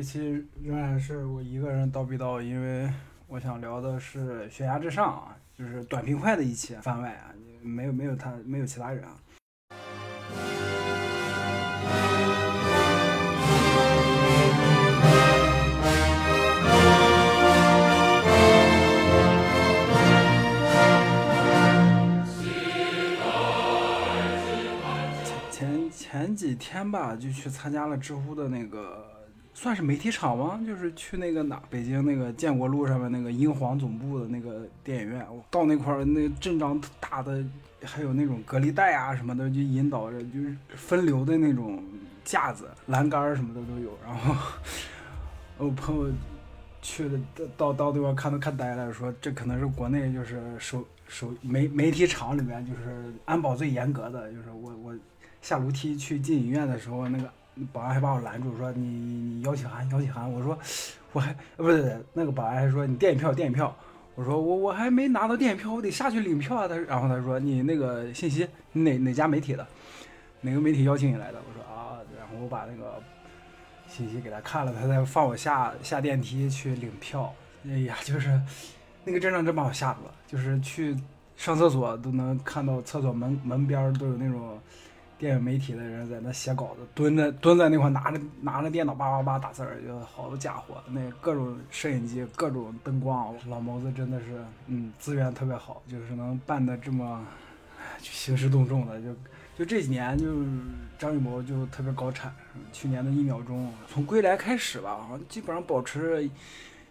这期仍然是我一个人叨逼叨，因为我想聊的是《悬崖之上》啊，就是短平快的一期番外啊，没有没有他没有其他人啊。前前前几天吧，就去参加了知乎的那个。算是媒体场吗？就是去那个哪，北京那个建国路上面那个英皇总部的那个电影院，我到那块儿，那阵仗大的，还有那种隔离带啊什么的，就引导着就是分流的那种架子、栏杆什么的都有。然后我朋友去了，到到那块看都看呆了，说这可能是国内就是首首媒媒体场里面就是安保最严格的，就是我我下楼梯去进影院的时候那个。保安还把我拦住，说你你邀请函邀请函，我说我还不是那个保安还说你电影票电影票，我说我我还没拿到电影票，我得下去领票啊。他然后他说你那个信息哪哪家媒体的，哪个媒体邀请你来的？我说啊，然后我把那个信息给他看了，他才放我下下电梯去领票。哎呀，就是那个阵仗真把我吓住了，就是去上厕所都能看到厕所门门边都有那种。电影媒体的人在那写稿子，蹲在蹲在那块拿着拿着电脑叭叭叭打字儿，就好多家伙，那各种摄影机，各种灯光，老毛子真的是，嗯，资源特别好，就是能办的这么就，兴师动众的，就就这几年就张艺谋就特别高产，去年的一秒钟，从归来开始吧，好像基本上保持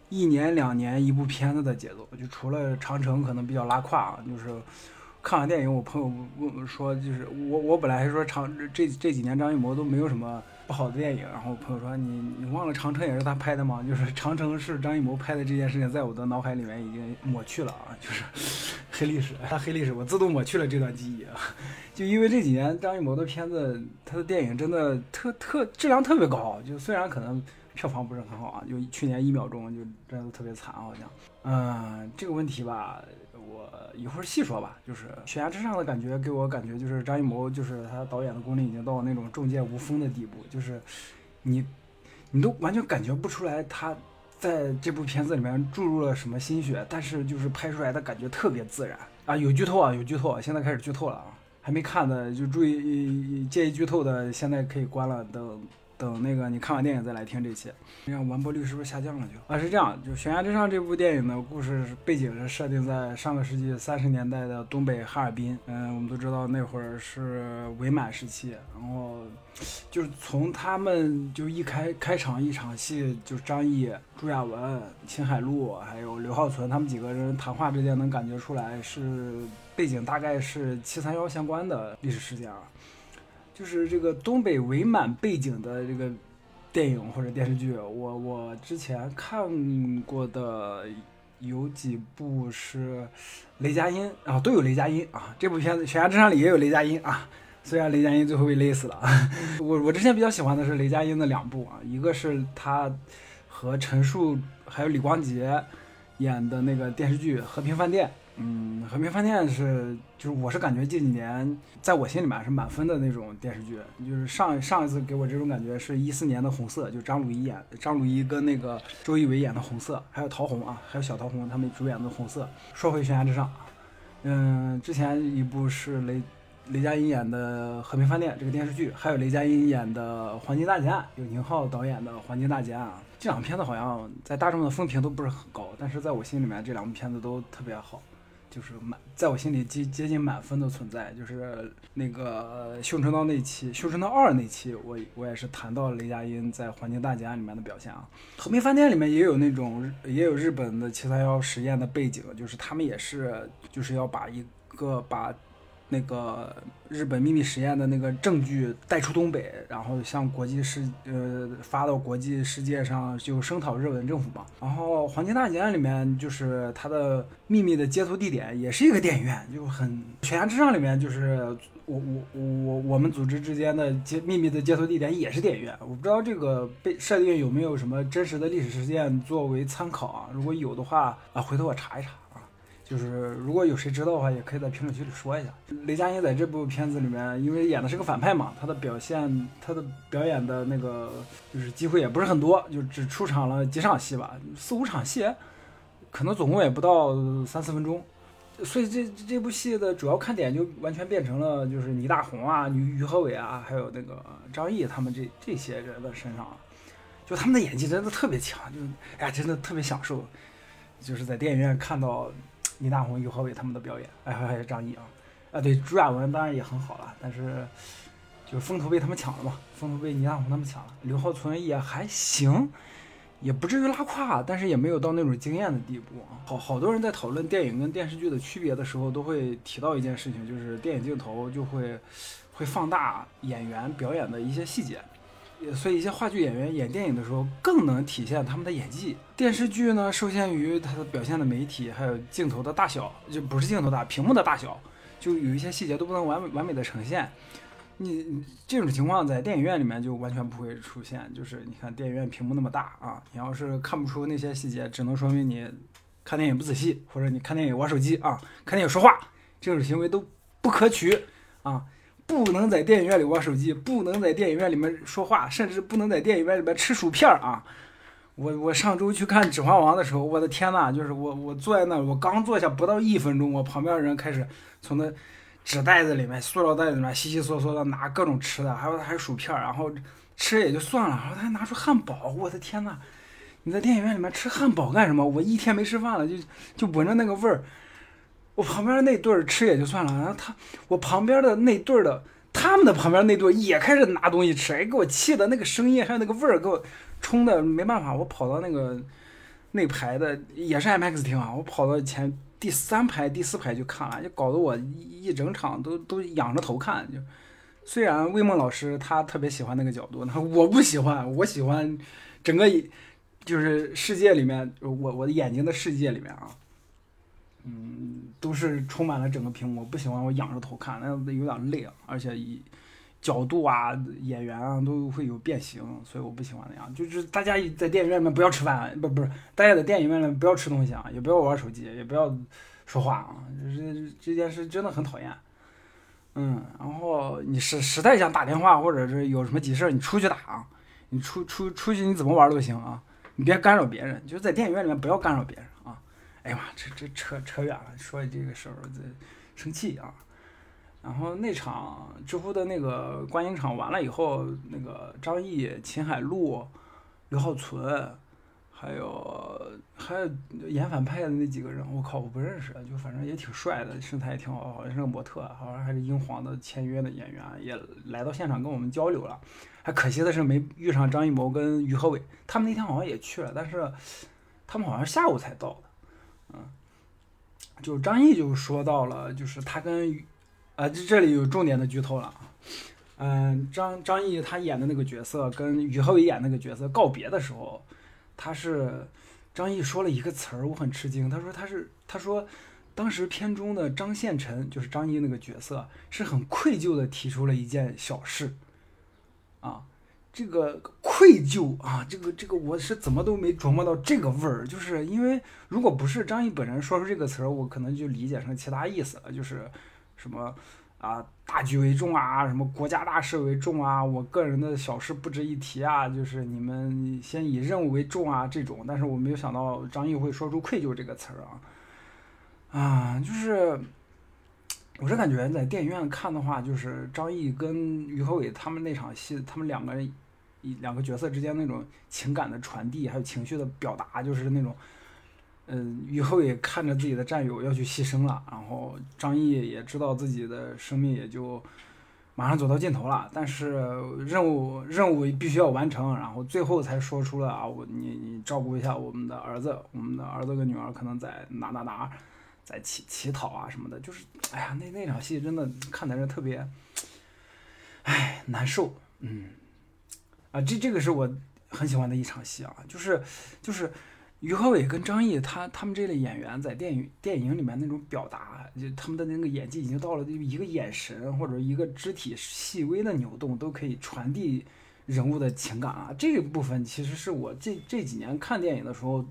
一年两年一部片子的节奏，就除了长城可能比较拉胯啊，就是。看完电影，我朋友问我说，就是我我本来还说长这这几年张艺谋都没有什么不好的电影，然后我朋友说你你忘了长城也是他拍的吗？就是长城是张艺谋拍的这件事情，在我的脑海里面已经抹去了啊，就是 黑历史，他黑历史，我自动抹去了这段记忆啊。就因为这几年张艺谋的片子，他的电影真的特特质量特别高，就虽然可能票房不是很好啊，就去年一秒钟就真的特别惨，好像，嗯，这个问题吧。我一会儿细说吧，就是悬崖之上的感觉，给我感觉就是张艺谋，就是他导演的功力已经到那种重剑无锋的地步，就是你，你都完全感觉不出来他在这部片子里面注入了什么心血，但是就是拍出来的感觉特别自然啊！有剧透啊，有剧透，现在开始剧透了啊！还没看的就注意介意剧透的，现在可以关了，等。等那个你看完电影再来听这期，你看完播率是不是下降了？就啊是这样，就《悬崖之上》这部电影的故事背景是设定在上个世纪三十年代的东北哈尔滨。嗯，我们都知道那会儿是伪满时期，然后就是从他们就一开开场一场戏，就张译、朱亚文、秦海璐还有刘浩存他们几个人谈话之间能感觉出来是背景大概是七三幺相关的历史事件啊。就是这个东北伪满背景的这个电影或者电视剧，我我之前看过的有几部是雷佳音啊，都有雷佳音啊。这部片子《悬崖之上》里也有雷佳音啊，虽然雷佳音最后被勒死了。我我之前比较喜欢的是雷佳音的两部啊，一个是他和陈数还有李光洁演的那个电视剧《和平饭店》。嗯，和平饭店是，就是我是感觉这几年在我心里面是满分的那种电视剧。就是上上一次给我这种感觉是一四年的《红色》，就张鲁一演，张鲁一跟那个周一围演的《红色》，还有陶虹啊，还有小陶虹他们主演的《红色》。说回悬崖之上，嗯，之前一部是雷雷佳音演的《和平饭店》这个电视剧，还有雷佳音演的《黄金大劫案》，有宁浩导演的《黄金大劫案》啊。这两片子好像在大众的风评都不是很高，但是在我心里面这两部片子都特别好。就是满，在我心里接接近满分的存在。就是那个《绣春刀》那期，《绣春刀二》那期，我我也是谈到雷佳音在《黄金大劫案》里面的表现啊。《和平饭店》里面也有那种，也有日本的七三幺实验的背景，就是他们也是，就是要把一个把。那个日本秘密实验的那个证据带出东北，然后向国际世呃发到国际世界上，就声讨日本政府嘛。然后《黄金大劫案》里面就是它的秘密的接头地点也是一个电影院，就很悬崖之上里面就是我我我我们组织之间的接秘密的接头地点也是电影院。我不知道这个被设定有没有什么真实的历史事件作为参考啊？如果有的话啊，回头我查一查。就是如果有谁知道的话，也可以在评论区里说一下。雷佳音在这部片子里面，因为演的是个反派嘛，他的表现，他的表演的那个就是机会也不是很多，就只出场了几场戏吧，四五场戏，可能总共也不到三四分钟。所以这这部戏的主要看点就完全变成了就是倪大红啊、于于和伟啊，还有那个张译他们这这些人的身上，就他们的演技真的特别强，就哎呀，真的特别享受，就是在电影院看到。倪大红、于和伟他们的表演，哎，还有张译啊，啊，对，朱亚文当然也很好了，但是就是风头被他们抢了嘛，风头被倪大红他们抢了。刘浩存也还行，也不至于拉胯，但是也没有到那种惊艳的地步啊。好好多人在讨论电影跟电视剧的区别的时候，都会提到一件事情，就是电影镜头就会会放大演员表演的一些细节。所以一些话剧演员演电影的时候更能体现他们的演技。电视剧呢，受限于它的表现的媒体，还有镜头的大小，就不是镜头大，屏幕的大小，就有一些细节都不能完完美的呈现。你这种情况在电影院里面就完全不会出现。就是你看电影院屏幕那么大啊，你要是看不出那些细节，只能说明你看电影不仔细，或者你看电影玩手机啊，看电影说话，这种行为都不可取啊。不能在电影院里玩手机，不能在电影院里面说话，甚至不能在电影院里面吃薯片儿啊！我我上周去看《指环王》的时候，我的天呐，就是我我坐在那，我刚坐下不到一分钟，我旁边的人开始从那纸袋子里面、塑料袋子里面稀稀嗦嗦的拿各种吃的，还有还有薯片，然后吃也就算了，然后他还拿出汉堡，我的天呐！你在电影院里面吃汉堡干什么？我一天没吃饭了，就就闻着那个味儿。我旁边那对儿吃也就算了，然后他我旁边的那对儿的，他们的旁边那对也开始拿东西吃，哎，给我气的那个声音还有那个味儿，给我冲的没办法，我跑到那个那排的也是 M X 厅啊，我跑到前第三排、第四排去看了，就搞得我一整场都都仰着头看。就虽然魏梦老师他特别喜欢那个角度，那 我不喜欢，我喜欢整个就是世界里面，我我的眼睛的世界里面啊。嗯，都是充满了整个屏幕，我不喜欢我仰着头看，那有点累啊，而且以角度啊、演员啊都会有变形，所以我不喜欢那样。就是大家在电影院里面不要吃饭，不不是，大家在电影院里面不要吃东西啊，也不要玩手机，也不要说话啊，就是这件事真的很讨厌。嗯，然后你实实在想打电话或者是有什么急事你出去打啊，你出出出去你怎么玩都行啊，你别干扰别人，就是在电影院里面不要干扰别人。哎呀妈，这这扯扯远了，说这个时候这生气啊。然后那场知乎的那个观影场完了以后，那个张译、秦海璐、刘浩存，还有还有演反派的那几个人，我靠，我不认识，就反正也挺帅的，身材也挺好，好像是个模特，好像还是英皇的签约的演员，也来到现场跟我们交流了。还可惜的是没遇上张艺谋跟于和伟，他们那天好像也去了，但是他们好像下午才到。就张译就说到了，就是他跟，啊，这这里有重点的剧透了啊。嗯，张张译他演的那个角色跟于和伟演那个角色告别的时候，他是张译说了一个词儿，我很吃惊。他说他是他说当时片中的张献臣就是张译那个角色是很愧疚的提出了一件小事，啊。这个愧疚啊，这个这个我是怎么都没琢磨到这个味儿，就是因为如果不是张译本人说出这个词儿，我可能就理解成其他意思了，就是什么啊大局为重啊，什么国家大事为重啊，我个人的小事不值一提啊，就是你们先以任务为重啊这种，但是我没有想到张译会说出愧疚这个词儿啊，啊，就是我是感觉在电影院看的话，就是张译跟于和伟他们那场戏，他们两个人。一两个角色之间那种情感的传递，还有情绪的表达，就是那种，嗯，于和伟看着自己的战友要去牺牲了，然后张译也知道自己的生命也就马上走到尽头了，但是任务任务必须要完成，然后最后才说出了啊，我你你照顾一下我们的儿子，我们的儿子跟女儿可能在哪哪哪，在乞乞讨啊什么的，就是哎呀，那那场戏真的看的人特别，哎，难受，嗯。啊，这这个是我很喜欢的一场戏啊，就是就是于和伟跟张译他他们这类演员在电影电影里面那种表达，就他们的那个演技已经到了一个眼神或者一个肢体细微的扭动都可以传递人物的情感啊。这个部分其实是我这这几年看电影的时候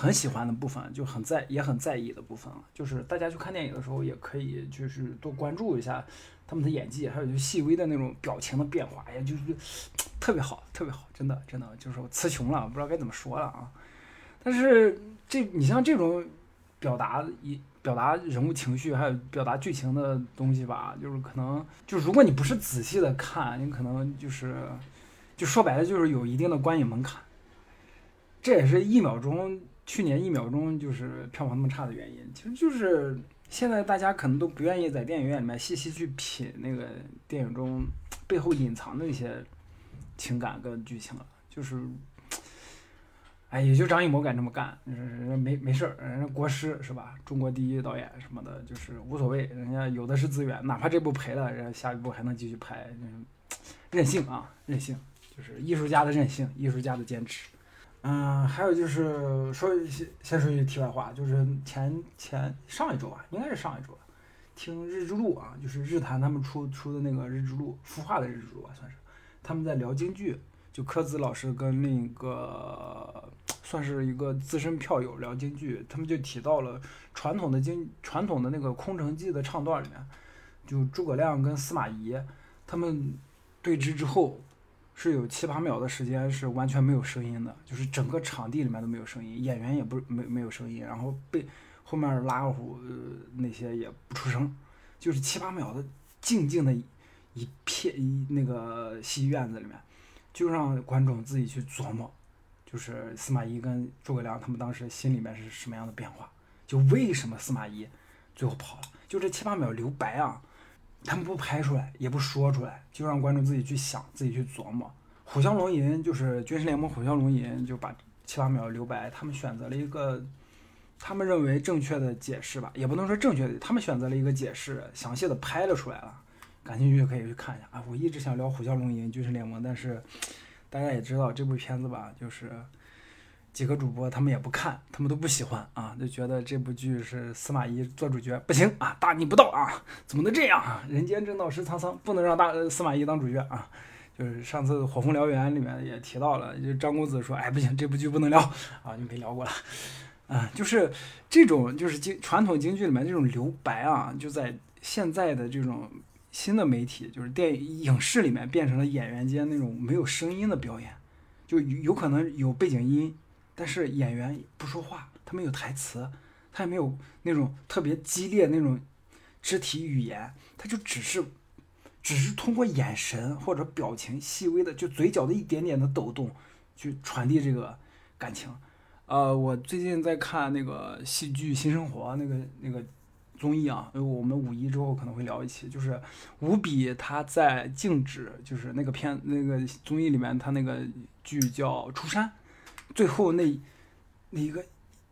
很喜欢的部分，就很在也很在意的部分了。就是大家去看电影的时候，也可以就是多关注一下他们的演技，还有就细微的那种表情的变化，哎呀，就是 特别好，特别好，真的真的就是我词穷了，不知道该怎么说了啊。但是这你像这种表达一表达人物情绪，还有表达剧情的东西吧，就是可能就如果你不是仔细的看，你可能就是就说白了就是有一定的观影门槛。这也是一秒钟去年一秒钟就是票房那么差的原因，其实就是现在大家可能都不愿意在电影院里面细细去品那个电影中背后隐藏的一些情感跟剧情了，就是，哎，也就张艺谋敢这么干，人家没没事儿，人家国师是吧？中国第一导演什么的，就是无所谓，人家有的是资源，哪怕这部赔了，人家下一部还能继续拍，任性啊，任性，就是艺术家的任性，艺术家的坚持。嗯，还有就是说先先说一句题外话，就是前前上一周吧，应该是上一周，听日之路啊，就是日坛他们出出的那个日之路，孵化的日之路吧，算是他们在聊京剧，就柯子老师跟另一个算是一个资深票友聊京剧，他们就提到了传统的京传统的那个空城计的唱段里面，就诸葛亮跟司马懿他们对峙之后。是有七八秒的时间是完全没有声音的，就是整个场地里面都没有声音，演员也不没没有声音，然后被后面拉胡那些也不出声，就是七八秒的静静的一片一那个戏院子里面，就让观众自己去琢磨，就是司马懿跟诸葛亮他们当时心里面是什么样的变化，就为什么司马懿最后跑了，就这七八秒留白啊。他们不拍出来，也不说出来，就让观众自己去想，自己去琢磨。虎啸龙吟就是军事联盟，虎啸龙吟就把七八秒留白，他们选择了一个他们认为正确的解释吧，也不能说正确的，他们选择了一个解释，详细的拍了出来了。感兴趣可以去看一下啊！我一直想聊虎啸龙吟军事联盟，但是 大家也知道这部片子吧，就是。几个主播他们也不看，他们都不喜欢啊，就觉得这部剧是司马懿做主角不行啊，大逆不道啊，怎么能这样啊？人间正道是沧桑，不能让大司马懿当主角啊。就是上次《火风燎原》里面也提到了，就张公子说，哎不行，这部剧不能聊啊，就没聊过了。啊，就是这种就是京传统京剧里面这种留白啊，就在现在的这种新的媒体，就是电影影视里面变成了演员间那种没有声音的表演，就有可能有背景音。但是演员不说话，他没有台词，他也没有那种特别激烈那种肢体语言，他就只是，只是通过眼神或者表情细微的，就嘴角的一点点的抖动，去传递这个感情。呃，我最近在看那个戏剧新生活那个那个综艺啊，我们五一之后可能会聊一期，就是吴比他在静止，就是那个片那个综艺里面，他那个剧叫《出山》。最后那那一个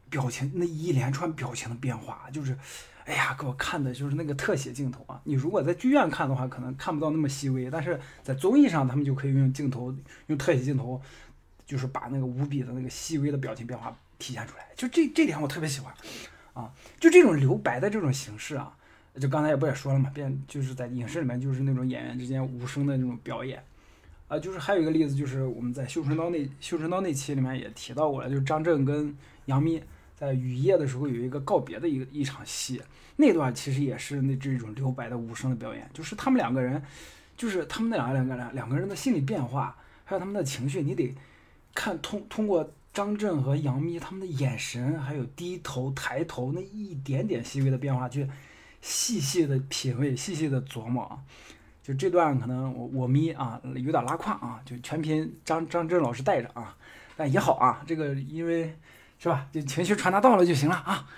表情，那一连串表情的变化，就是，哎呀，给我看的就是那个特写镜头啊！你如果在剧院看的话，可能看不到那么细微，但是在综艺上，他们就可以用镜头，用特写镜头，就是把那个无比的那个细微的表情变化体现出来。就这这点我特别喜欢，啊，就这种留白的这种形式啊，就刚才也不也说了嘛，变就是在影视里面就是那种演员之间无声的那种表演。啊，就是还有一个例子，就是我们在《绣春刀》那《绣春刀》那期里面也提到过了，就是张震跟杨幂在雨夜的时候有一个告别的一个一场戏，那段其实也是那这种留白的无声的表演，就是他们两个人，就是他们那两个两个两两个人的心理变化，还有他们的情绪，你得看通通过张震和杨幂他们的眼神，还有低头抬头那一点点细微的变化，去细细的品味，细细的琢磨啊。就这段可能我我咪啊有点拉胯啊，就全凭张张震老师带着啊，但也好啊，这个因为是吧，就情绪传达到了就行了啊。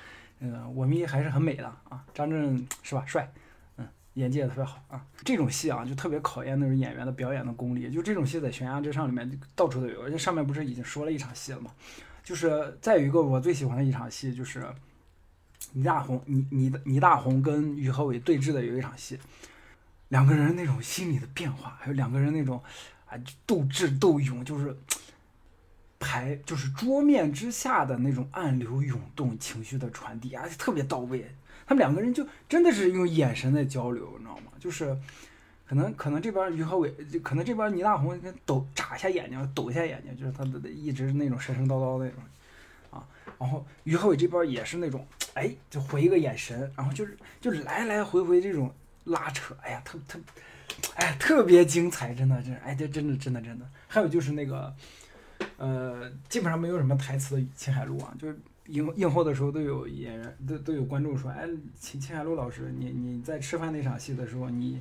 嗯，我咪还是很美的啊，张震是吧，帅，嗯，演技也特别好啊。这种戏啊，就特别考验那种演员的表演的功力。就这种戏在《悬崖之上》里面到处都有，而且上面不是已经说了一场戏了吗？就是再有一个我最喜欢的一场戏，就是倪大红倪倪倪大红跟于和伟对峙的有一场戏。两个人那种心理的变化，还有两个人那种啊斗智斗勇，就是排就是桌面之下的那种暗流涌动情绪的传递，而且特别到位。他们两个人就真的是用眼神在交流，你知道吗？就是可能可能这边于和伟，可能这边倪大红抖眨一下眼睛，抖一下眼睛，就是他的一直那种神神叨叨的那种啊。然后于和伟这边也是那种，哎，就回一个眼神，然后就是就来来回回这种拉扯，哎呀，特特，哎，特别精彩，真的，真，哎，这真的真的真的。还有就是那个，呃，基本上没有什么台词的秦海璐啊，就是映映后的时候都有演员都都有观众说，哎，秦秦海璐老师，你你在吃饭那场戏的时候，你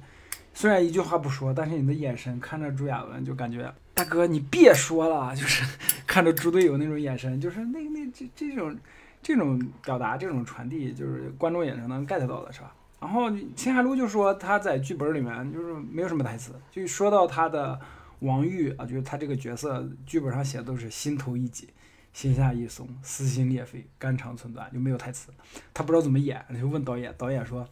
虽然一句话不说，但是你的眼神看着朱亚文就感觉。大哥，你别说了，就是 看着猪队友那种眼神，就是那那这这种这种表达，这种传递，就是观众也是能 get 到的，是吧？然后秦海璐就说他在剧本里面就是没有什么台词，就说到他的王玉啊，就是他这个角色剧本上写的都是心头一紧，心下一松，撕心裂肺，肝肠寸断，就没有台词，他不知道怎么演，就问导演，导演说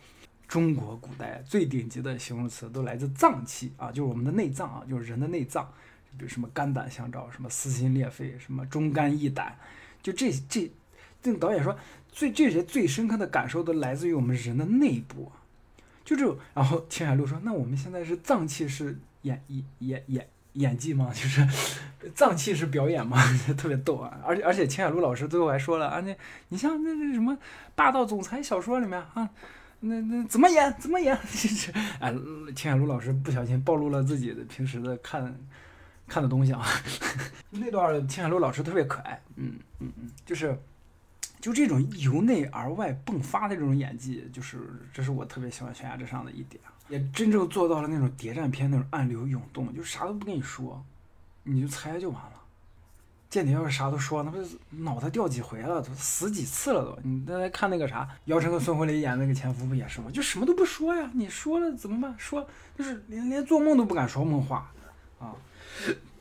中国古代最顶级的形容词都来自脏器啊，就是我们的内脏啊，就是人的内脏。比如什么肝胆相照，什么撕心裂肺，什么忠肝义胆，就这这，这导演说最这些最深刻的感受都来自于我们人的内部，就这。然后秦海璐说：“那我们现在是脏器是演演演演演技吗？就是脏器是表演吗？特别逗啊！而且而且秦海璐老师最后还说了啊，那你像那那什么霸道总裁小说里面啊，那那怎么演怎么演？哎，秦海璐老师不小心暴露了自己的平时的看。”看的东西啊，那段秦海璐老师特别可爱，嗯嗯嗯，就是，就这种由内而外迸发的这种演技，就是这是我特别喜欢《悬崖之上》的一点，也真正做到了那种谍战片那种暗流涌动，就啥都不跟你说，你就猜就完了。间谍要是啥都说，那不是脑袋掉几回了，都死几次了都。你再来看那个啥，姚晨和孙红雷演那个前夫不也是吗？就什么都不说呀，你说了怎么办？说就是连连做梦都不敢说梦话啊。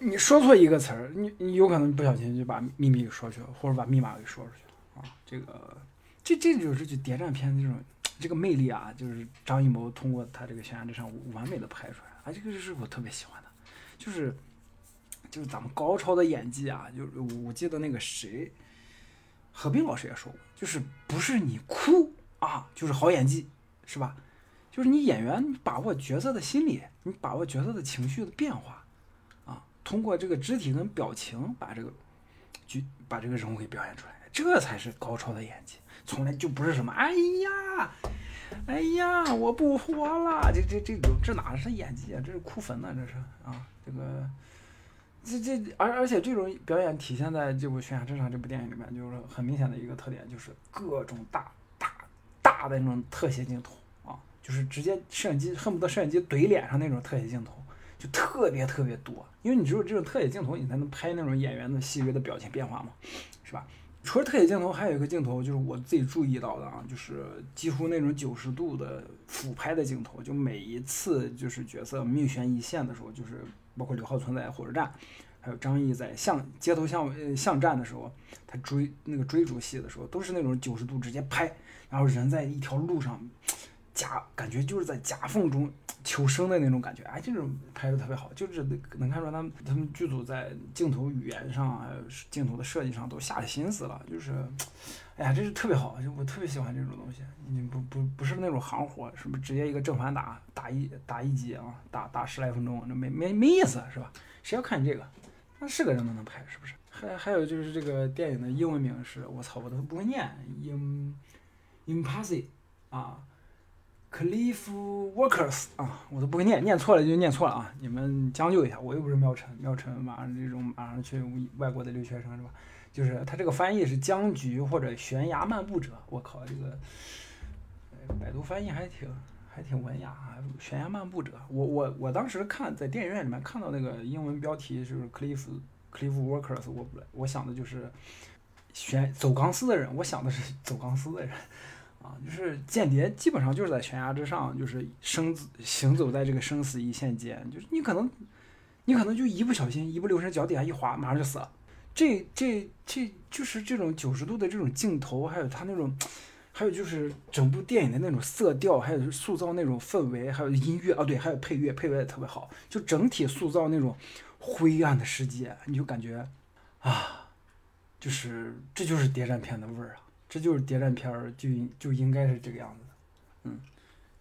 你说错一个词儿，你你有可能不小心就把秘密给说去了，或者把密码给说出去了啊！这个，这这就是就谍战片这种这个魅力啊，就是张艺谋通过他这个《悬崖之上》完美的拍出来啊，这个是我特别喜欢的，就是就是咱们高超的演技啊，就是我记得那个谁，何冰老师也说过，就是不是你哭啊，就是好演技，是吧？就是你演员把握角色的心理，你把握角色的情绪的变化。啊通过这个肢体跟表情把这个剧把这个人物给表现出来，这才是高超的演技。从来就不是什么哎呀，哎呀，我不活了，这这这种这哪是演技啊？这是哭坟呢，这是啊，这个这这而而且这种表演体现在这部《悬崖之上》这部电影里面，就是很明显的一个特点，就是各种大大大的那种特写镜头啊，就是直接摄影机恨不得摄影机怼脸上那种特写镜头。就特别特别多，因为你只有这种特写镜头，你才能拍那种演员的细微的表情变化嘛，是吧？除了特写镜头，还有一个镜头就是我自己注意到的啊，就是几乎那种九十度的俯拍的镜头，就每一次就是角色命悬一线的时候，就是包括刘浩存在火车站，还有张译在巷街头巷巷战的时候，他追那个追逐戏的时候，都是那种九十度直接拍，然后人在一条路上。夹感觉就是在夹缝中求生的那种感觉，哎，这种拍的特别好，就是能看出来他们他们剧组在镜头语言上还有镜头的设计上都下了心思了，就是，哎呀，这是特别好，就我特别喜欢这种东西。你不不不是那种行活，什么直接一个正反打打一打一集啊，打打十来分钟，那没没没意思是吧？谁要看你这个？那是个人都能拍，是不是？还还有就是这个电影的英文名是，我操，我都不会念，im，impasse 啊。Cliff Workers 啊，我都不会念，念错了就念错了啊！你们将就一下，我又不是苗晨，苗晨马上这种马上去外国的留学生是吧？就是他这个翻译是僵局或者悬崖漫步者，我靠，这个百度翻译还挺还挺文雅啊！悬崖漫步者，我我我当时看在电影院里面看到那个英文标题就是 Cliff Cliff Workers，我我想的就是悬走钢丝的人，我想的是走钢丝的人。啊，就是间谍，基本上就是在悬崖之上，就是生行走在这个生死一线间，就是你可能，你可能就一不小心，一不留神，脚底下一滑，马上就死了。这这这就是这种九十度的这种镜头，还有它那种，还有就是整部电影的那种色调，还有塑造那种氛围，还有音乐啊，对，还有配乐，配乐也特别好，就整体塑造那种灰暗的世界，你就感觉啊，就是这就是谍战片的味儿啊。这就是谍战片儿，就应就应该是这个样子的，嗯，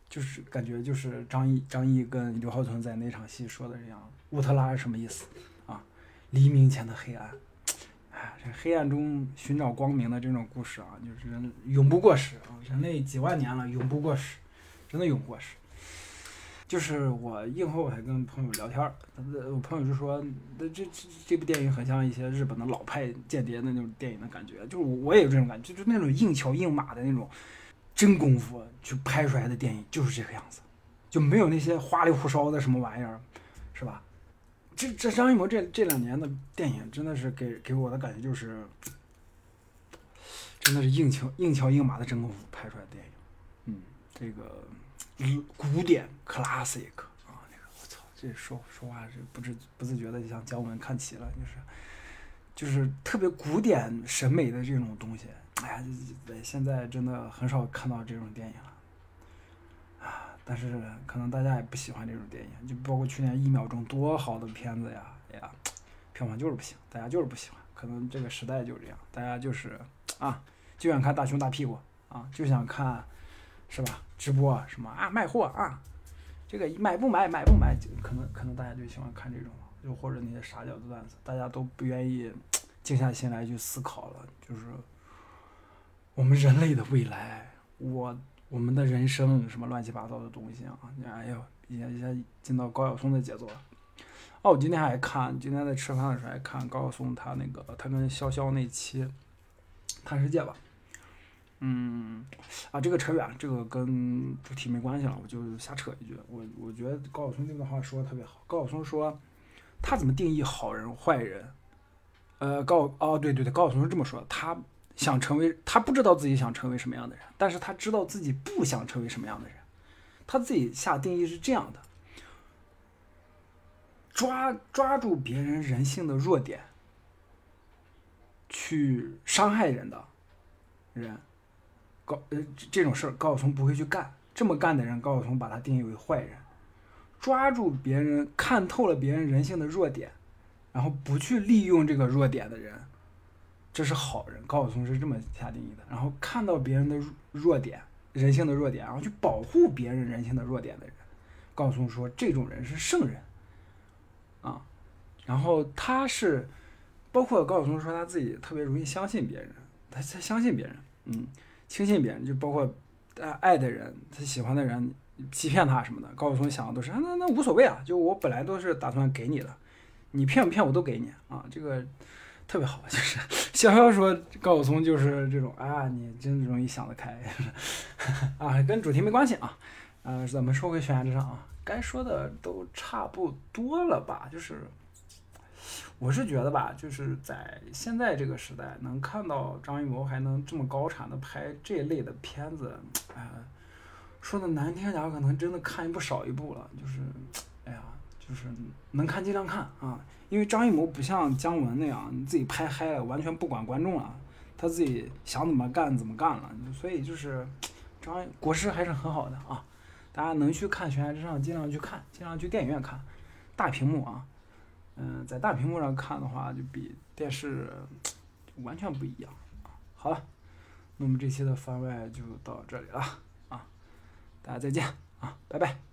就是感觉就是张译张译跟刘浩存在那场戏说的这样，乌特拉是什么意思啊？黎明前的黑暗，哎，哎，这黑暗中寻找光明的这种故事啊，就是人永不过时啊！人类几万年了，永不过时，真的永不过时。就是我映后还跟朋友聊天儿，我朋友就说，那这这这部电影很像一些日本的老派间谍的那种电影的感觉，就是我也有这种感觉，就是那种硬桥硬马的那种真功夫去拍出来的电影就是这个样子，就没有那些花里胡哨的什么玩意儿，是吧？这这张艺谋这这两年的电影真的是给给我的感觉就是，真的是硬桥硬桥硬马的真功夫拍出来的电影，嗯，这个。古典 classic 啊，那个我操，这说说话是不知不自觉的就像姜文看齐了，就是就是特别古典审美的这种东西。哎呀，现在真的很少看到这种电影了啊！但是可能大家也不喜欢这种电影，就包括去年一秒钟多好的片子呀，哎呀，票房就是不行，大家就是不喜欢。可能这个时代就这样，大家就是啊，就想看大胸大屁股啊，就想看。是吧？直播什么啊？卖货啊？这个买不买？买不买？可能可能大家就喜欢看这种，又或者那些傻屌的段子，大家都不愿意静下心来去思考了。就是我们人类的未来，我我们的人生什么乱七八糟的东西啊！哎呦，一下一下进到高晓松的节奏了。哦，我今天还看，今天在吃饭的时候还看高晓松他那个他跟潇潇那期《探世界》吧。嗯，啊，这个扯远了，这个跟主题没关系了，我就瞎扯一句。我我觉得高晓松这段话说的特别好。高晓松说，他怎么定义好人坏人？呃，高哦，对对对，高晓松是这么说的，他想成为，他不知道自己想成为什么样的人，但是他知道自己不想成为什么样的人，他自己下定义是这样的：抓抓住别人人性的弱点，去伤害人的人。高呃这种事儿高晓松不会去干，这么干的人高晓松把他定义为坏人，抓住别人看透了别人人性的弱点，然后不去利用这个弱点的人，这是好人。高晓松是这么下定义的。然后看到别人的弱点，人性的弱点，然后去保护别人人性的弱点的人，高晓松说这种人是圣人，啊，然后他是包括高晓松说他自己特别容易相信别人，他他相信别人，嗯。轻信别人，就包括爱爱的人，他喜欢的人欺骗他什么的。高晓松想的都是啊，那那无所谓啊，就我本来都是打算给你的，你骗不骗我都给你啊，这个特别好。就是潇潇说高晓松就是这种啊，你真容易想得开 啊，跟主题没关系啊。呃，咱们说回悬崖之上啊，该说的都差不多了吧？就是。我是觉得吧，就是在现在这个时代，能看到张艺谋还能这么高产的拍这类的片子，哎，说的难听点，可能真的看一部少一部了。就是，哎呀，就是能看尽量看啊，因为张艺谋不像姜文那样，你自己拍嗨了，完全不管观众了，他自己想怎么干怎么干了。所以就是张国师还是很好的啊，大家能去看《悬崖之上》，尽量去看，尽量去电影院看，大屏幕啊。嗯，在大屏幕上看的话，就比电视完全不一样。好了，那我们这期的番外就到这里了啊，大家再见啊，拜拜。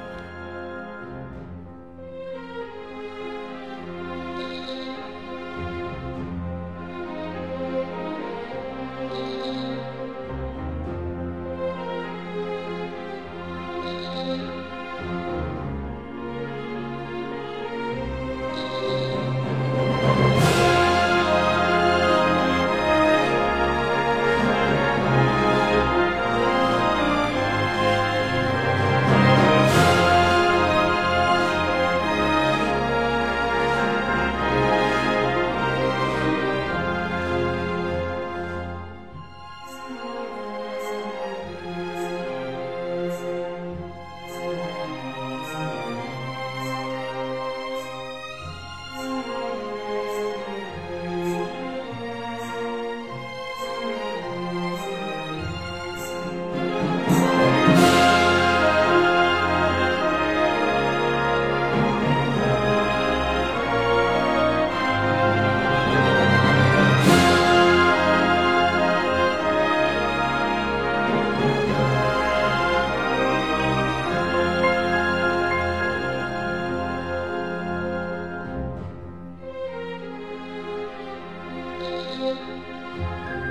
Bye.